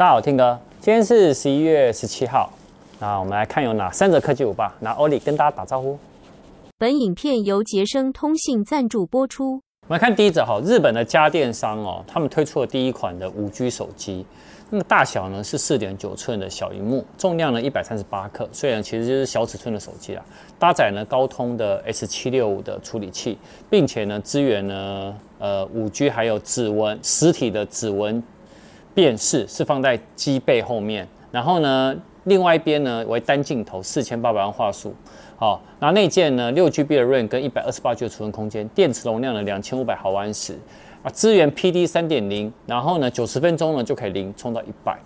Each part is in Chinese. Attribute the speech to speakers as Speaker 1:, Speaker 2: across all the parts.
Speaker 1: 大家好，听哥，今天是十一月十七号，那我们来看有哪三则科技舞吧。那欧里跟大家打招呼。
Speaker 2: 本影片由杰生通信赞助播出。
Speaker 1: 我们来看第一则哈，日本的家电商哦，他们推出了第一款的五 G 手机，那么大小呢是四点九寸的小萤幕，重量呢一百三十八克，虽然其实就是小尺寸的手机啦，搭载呢高通的 S 七六五的处理器，并且呢支援呢呃五 G 还有指纹实体的指纹。电视是放在机背后面，然后呢，另外一边呢为单镜头，四千八百万画素。好，那内建呢六 GB 的 RAM 跟一百二十八 G 的储存空间，电池容量呢两千五百毫安时啊，支援 PD 三点零，然后呢九十分钟呢就可以零充到一百，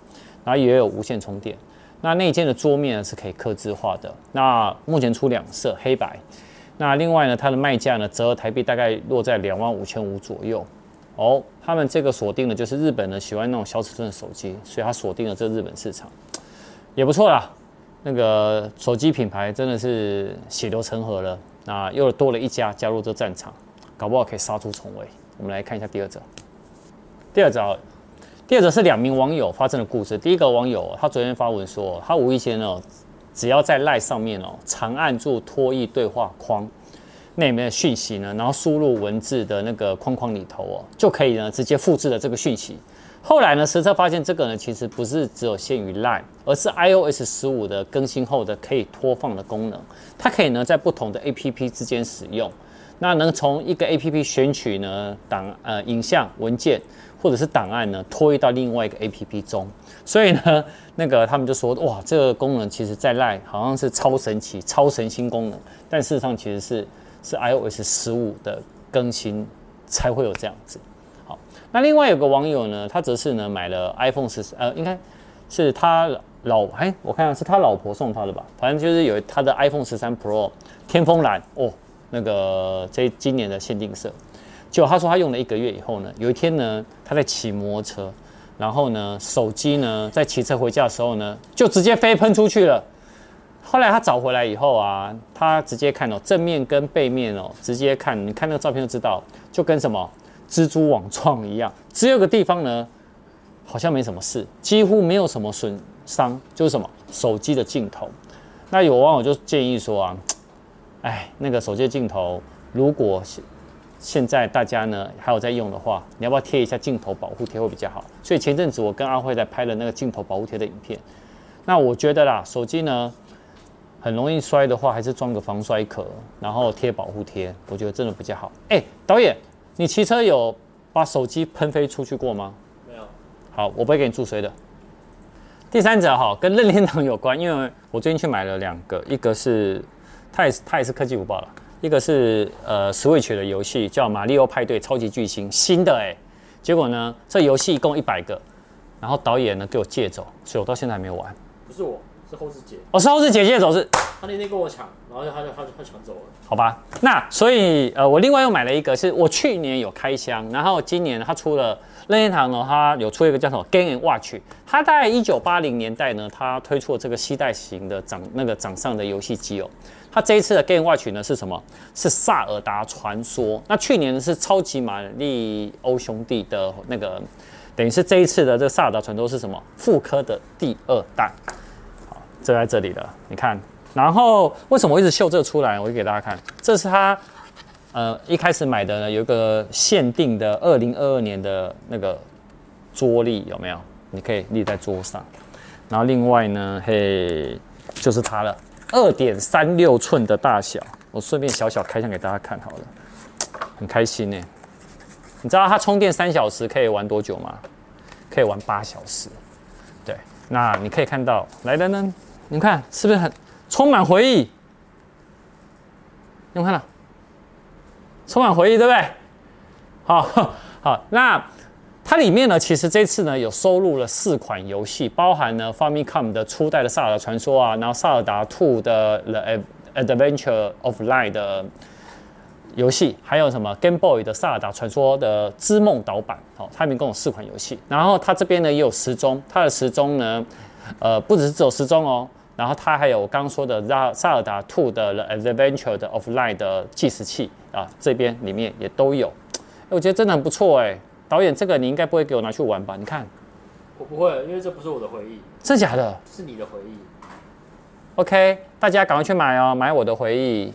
Speaker 1: 然后也有无线充电。那内建的桌面呢是可以刻字化的，那目前出两色黑白。那另外呢，它的卖价呢折合台币大概落在两万五千五左右。哦，他们这个锁定的就是日本呢喜欢那种小尺寸的手机，所以他锁定了这日本市场，也不错啦。那个手机品牌真的是血流成河了，那又多了一家加入这战场，搞不好可以杀出重围。我们来看一下第二则。第二则，第二则是两名网友发生的故事。第一个网友他昨天发文说，他无意间哦，只要在 LINE 上面哦长按住拖曳对话框。那里面的讯息呢，然后输入文字的那个框框里头哦，就可以呢直接复制了这个讯息。后来呢，实测发现这个呢其实不是只有限于 Line，而是 iOS 十五的更新后的可以拖放的功能。它可以呢在不同的 APP 之间使用，那能从一个 APP 选取呢档呃影像文件或者是档案呢拖移到另外一个 APP 中。所以呢，那个他们就说哇，这个功能其实在 Line 好像是超神奇、超神新功能，但事实上其实是。是 iOS 十五的更新才会有这样子。好，那另外有个网友呢，他则是呢买了 iPhone 十，呃，应该是他老哎，我看下是他老婆送他的吧，反正就是有他的 iPhone 十三 Pro 天风蓝哦，那个这今年的限定色。结果他说他用了一个月以后呢，有一天呢他在骑摩托车，然后呢手机呢在骑车回家的时候呢，就直接飞喷出去了。后来他找回来以后啊，他直接看哦，正面跟背面哦，直接看，你看那个照片就知道，就跟什么蜘蛛网状一样。只有个地方呢，好像没什么事，几乎没有什么损伤，就是什么手机的镜头。那有网友就建议说啊，哎，那个手机的镜头，如果现在大家呢还有在用的话，你要不要贴一下镜头保护贴会比较好？所以前阵子我跟阿辉在拍了那个镜头保护贴的影片。那我觉得啦，手机呢。很容易摔的话，还是装个防摔壳，然后贴保护贴，我觉得真的比较好。哎、欸，导演，你骑车有把手机喷飞出去过吗？
Speaker 3: 没有。
Speaker 1: 好，我不会给你注水的。第三者哈，跟任天堂有关，因为我最近去买了两个，一个是它也是它也是科技五报了，一个是呃 Switch 的游戏叫《马里奥派对超级巨星》新的哎、欸，结果呢这游戏一共一百个，然后导演呢给我借走，所以我到现在还没有玩。
Speaker 3: 不是我。是后世姐，
Speaker 1: 哦是后世姐借走是，
Speaker 3: 他那天跟我抢，然后他就他就他抢走了，
Speaker 1: 好吧？那所以呃，我另外又买了一个，是我去年有开箱，然后今年他出了任天堂呢，它有出一个叫什么 Game Watch，它在一九八零年代呢，它推出了这个系带型的掌那个掌上的游戏机哦。它这一次的 Game Watch 呢是什么？是萨尔达传说。那去年呢是超级玛丽欧兄弟的那个，等于是这一次的这个萨尔达传说是什么？复刻的第二代。好。这在这里了，你看，然后为什么我一直秀这个出来？我就给大家看，这是它，呃，一开始买的呢，有一个限定的二零二二年的那个桌立，有没有？你可以立在桌上。然后另外呢，嘿，就是它了，二点三六寸的大小。我顺便小小开箱给大家看好了，很开心呢。你知道它充电三小时可以玩多久吗？可以玩八小时。对，那你可以看到，来的呢。你们看是不是很充满回忆？你们看到，充满回忆，对不对？好，好，那它里面呢，其实这次呢有收录了四款游戏，包含呢 Famicom 的初代的《萨尔达传说》啊，然后《萨尔达 Two》的《The Adventure of Light》的游戏，还有什么 Game Boy 的《萨尔达传说》的织梦岛版。好，它里面共有四款游戏。然后它这边呢也有时钟，它的时钟呢。呃，不只是只有时钟哦，然后它还有我刚刚说的《萨尔达 Two》的《The Adventure 的 Offline》的计时器啊，这边里面也都有。我觉得真的很不错哎，导演，这个你应该不会给我拿去玩吧？你看，
Speaker 3: 我不会，因为这不是我的回忆，
Speaker 1: 真假的
Speaker 3: 是你的回忆。
Speaker 1: ？OK，大家赶快去买哦，买我的回忆。